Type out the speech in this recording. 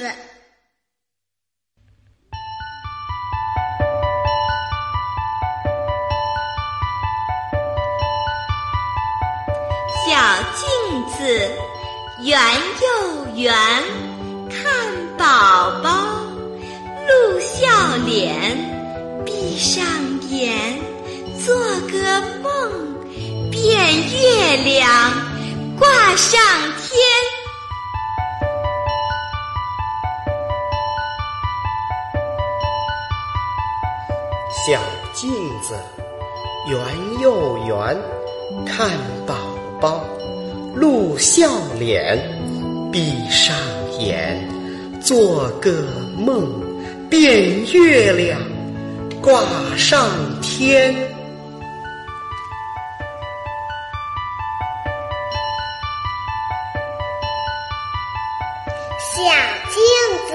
子。小镜子圆又圆，看宝宝露笑脸，闭上眼做个梦，变月亮小镜子圆又圆，看宝宝露笑脸，闭上眼做个梦，变月亮挂上天。小镜子